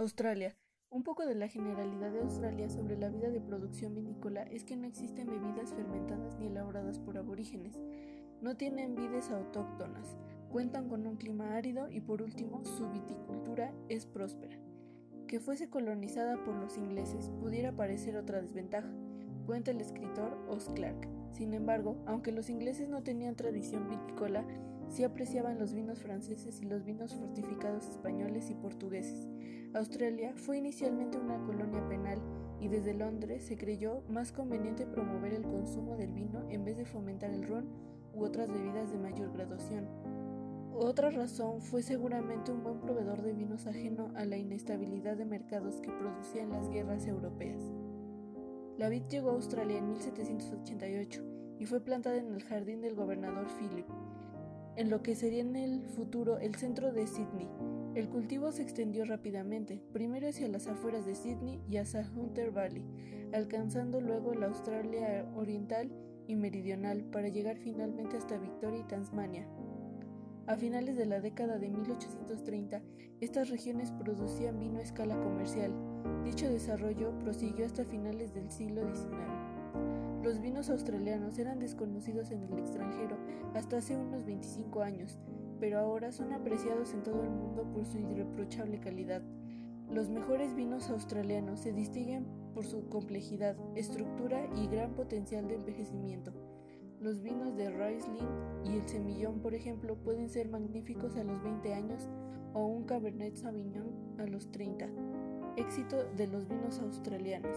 Australia. Un poco de la generalidad de Australia sobre la vida de producción vinícola es que no existen bebidas fermentadas ni elaboradas por aborígenes. No tienen vides autóctonas, cuentan con un clima árido y por último su viticultura es próspera. Que fuese colonizada por los ingleses pudiera parecer otra desventaja, cuenta el escritor Os Clarke. Sin embargo, aunque los ingleses no tenían tradición vitícola, sí apreciaban los vinos franceses y los vinos fortificados españoles y portugueses. Australia fue inicialmente una colonia penal y desde Londres se creyó más conveniente promover el consumo del vino en vez de fomentar el ron u otras bebidas de mayor graduación. Otra razón fue seguramente un buen proveedor de vinos ajeno a la inestabilidad de mercados que producían las guerras europeas. La vid llegó a Australia en 1788 y fue plantada en el jardín del gobernador Philip, en lo que sería en el futuro el centro de Sydney. El cultivo se extendió rápidamente, primero hacia las afueras de Sydney y hacia Hunter Valley, alcanzando luego la Australia Oriental y Meridional para llegar finalmente hasta Victoria y Tasmania. A finales de la década de 1830, estas regiones producían vino a escala comercial. Dicho desarrollo prosiguió hasta finales del siglo XIX. Los vinos australianos eran desconocidos en el extranjero hasta hace unos 25 años, pero ahora son apreciados en todo el mundo por su irreprochable calidad. Los mejores vinos australianos se distinguen por su complejidad, estructura y gran potencial de envejecimiento. Los vinos de Riesling y el Semillón, por ejemplo, pueden ser magníficos a los 20 años o un Cabernet Sauvignon a los 30. Éxito de los vinos australianos.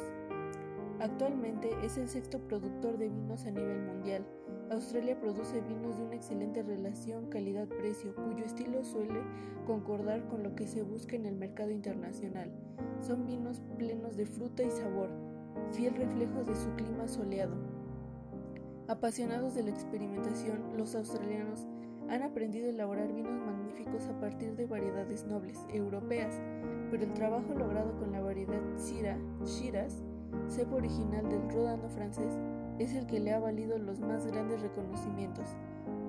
Actualmente es el sexto productor de vinos a nivel mundial. Australia produce vinos de una excelente relación calidad-precio, cuyo estilo suele concordar con lo que se busca en el mercado internacional. Son vinos plenos de fruta y sabor, fiel reflejo de su clima soleado. Apasionados de la experimentación, los australianos han aprendido a elaborar vinos magníficos a partir de variedades nobles europeas, pero el trabajo logrado con la variedad Syrah, Shiraz cepo original del Rodano francés, es el que le ha valido los más grandes reconocimientos.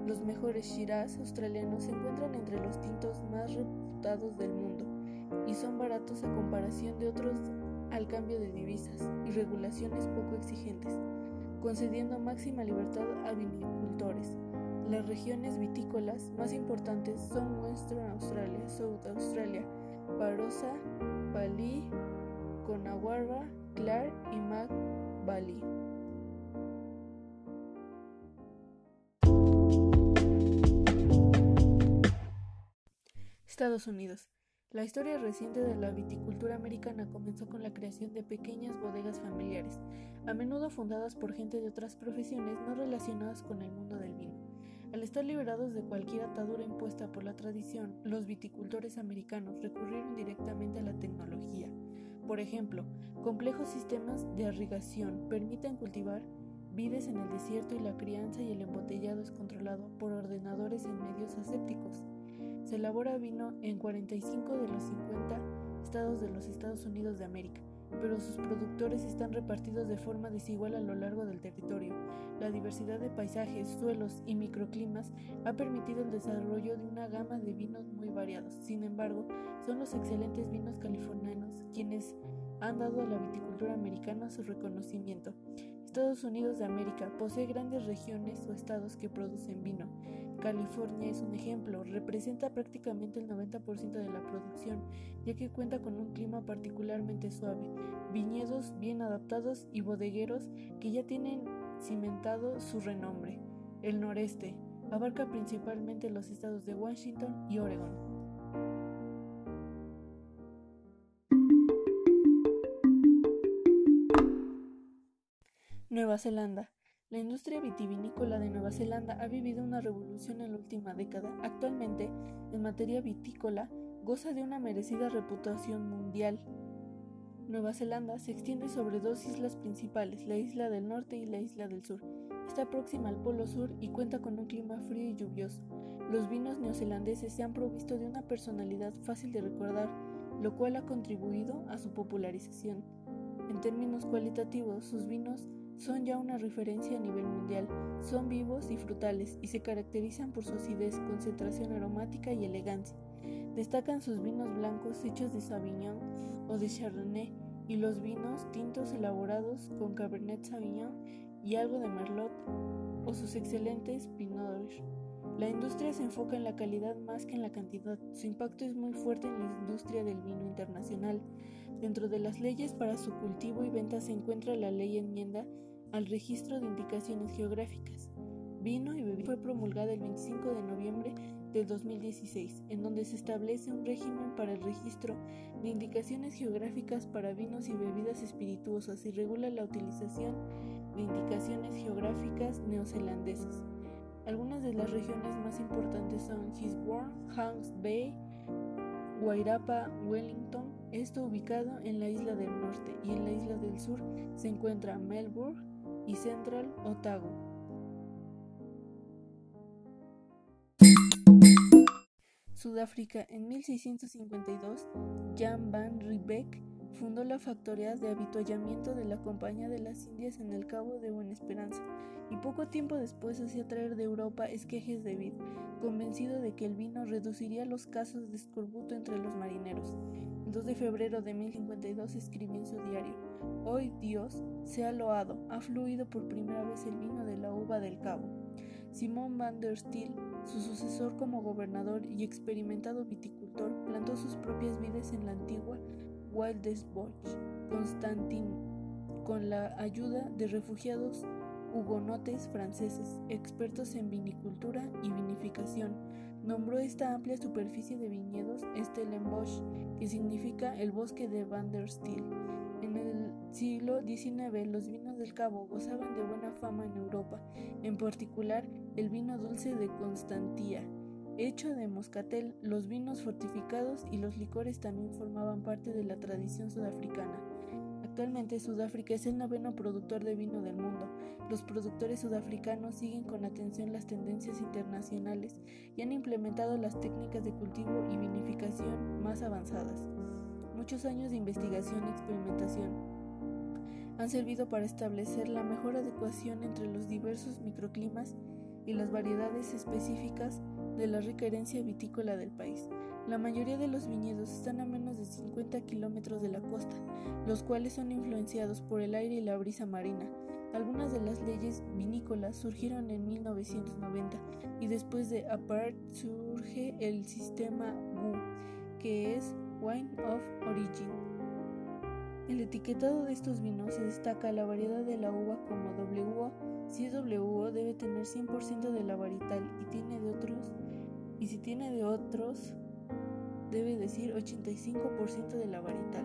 Los mejores Shiraz australianos se encuentran entre los tintos más reputados del mundo y son baratos a comparación de otros al cambio de divisas y regulaciones poco exigentes, concediendo máxima libertad a vinicultores. Las regiones vitícolas más importantes son Western Australia, South Australia, Barossa, Bali, Conaguara, Clark y Mac Valley. Estados Unidos. La historia reciente de la viticultura americana comenzó con la creación de pequeñas bodegas familiares, a menudo fundadas por gente de otras profesiones no relacionadas con el mundo del vino. Al estar liberados de cualquier atadura impuesta por la tradición, los viticultores americanos recurrieron directamente a la tecnología. Por ejemplo, complejos sistemas de irrigación permiten cultivar vides en el desierto y la crianza y el embotellado es controlado por ordenadores en medios asépticos. Se elabora vino en 45 de los 50 estados de los Estados Unidos de América pero sus productores están repartidos de forma desigual a lo largo del territorio. La diversidad de paisajes, suelos y microclimas ha permitido el desarrollo de una gama de vinos muy variados. Sin embargo, son los excelentes vinos californianos quienes han dado a la viticultura americana su reconocimiento. Estados Unidos de América posee grandes regiones o estados que producen vino. California es un ejemplo, representa prácticamente el 90% de la producción, ya que cuenta con un clima particularmente suave, viñedos bien adaptados y bodegueros que ya tienen cimentado su renombre. El noreste abarca principalmente los estados de Washington y Oregon. Nueva Zelanda. La industria vitivinícola de Nueva Zelanda ha vivido una revolución en la última década. Actualmente, en materia vitícola, goza de una merecida reputación mundial. Nueva Zelanda se extiende sobre dos islas principales, la isla del norte y la isla del sur. Está próxima al Polo Sur y cuenta con un clima frío y lluvioso. Los vinos neozelandeses se han provisto de una personalidad fácil de recordar, lo cual ha contribuido a su popularización. En términos cualitativos, sus vinos son ya una referencia a nivel mundial. Son vivos y frutales y se caracterizan por su acidez, concentración aromática y elegancia. Destacan sus vinos blancos hechos de Sauvignon o de Chardonnay y los vinos tintos elaborados con Cabernet Sauvignon y algo de Merlot o sus excelentes Pinot La industria se enfoca en la calidad más que en la cantidad. Su impacto es muy fuerte en la industria del vino internacional. Dentro de las leyes para su cultivo y venta se encuentra la ley enmienda al registro de indicaciones geográficas. Vino y bebida fue promulgada el 25 de noviembre del 2016, en donde se establece un régimen para el registro de indicaciones geográficas para vinos y bebidas espirituosas y regula la utilización de indicaciones geográficas neozelandesas. Algunas de las regiones más importantes son Gisborne, Hanks Bay, Wairapa, Wellington, esto ubicado en la isla del norte, y en la isla del sur se encuentra Melbourne y Central Otago. Sudáfrica. En 1652, Jan van Riebeck fundó la factoría de habituallamiento de la Compañía de las Indias en el Cabo de Buena Esperanza y poco tiempo después hacía traer de Europa esquejes de vid, convencido de que el vino reduciría los casos de escorbuto entre los marineros. El 2 de febrero de 1052 escribió en su diario: Hoy Dios se ha loado, ha fluido por primera vez el vino de la uva del Cabo. Simón van der Stiel su sucesor como gobernador y experimentado viticultor plantó sus propias vides en la antigua Wildesbosch, Constantin, con la ayuda de refugiados hugonotes franceses, expertos en vinicultura y vinificación. Nombró esta amplia superficie de viñedos Stellenbosch, que significa el bosque de Van der Stiel. En el siglo XIX los vinos del Cabo gozaban de buena fama en Europa, en particular el vino dulce de Constantía, hecho de moscatel, los vinos fortificados y los licores también formaban parte de la tradición sudafricana. Actualmente Sudáfrica es el noveno productor de vino del mundo. Los productores sudafricanos siguen con atención las tendencias internacionales y han implementado las técnicas de cultivo y vinificación más avanzadas. Muchos años de investigación y experimentación han servido para establecer la mejor adecuación entre los diversos microclimas y las variedades específicas de la rica herencia vitícola del país. La mayoría de los viñedos están a menos de 50 kilómetros de la costa, los cuales son influenciados por el aire y la brisa marina. Algunas de las leyes vinícolas surgieron en 1990 y después de Apart surge el sistema WU, que es Wine of Origin. El etiquetado de estos vinos se destaca la variedad de la uva como WO si es debe tener 100% de la varital y tiene de otros y si tiene de otros debe decir 85% de la varital.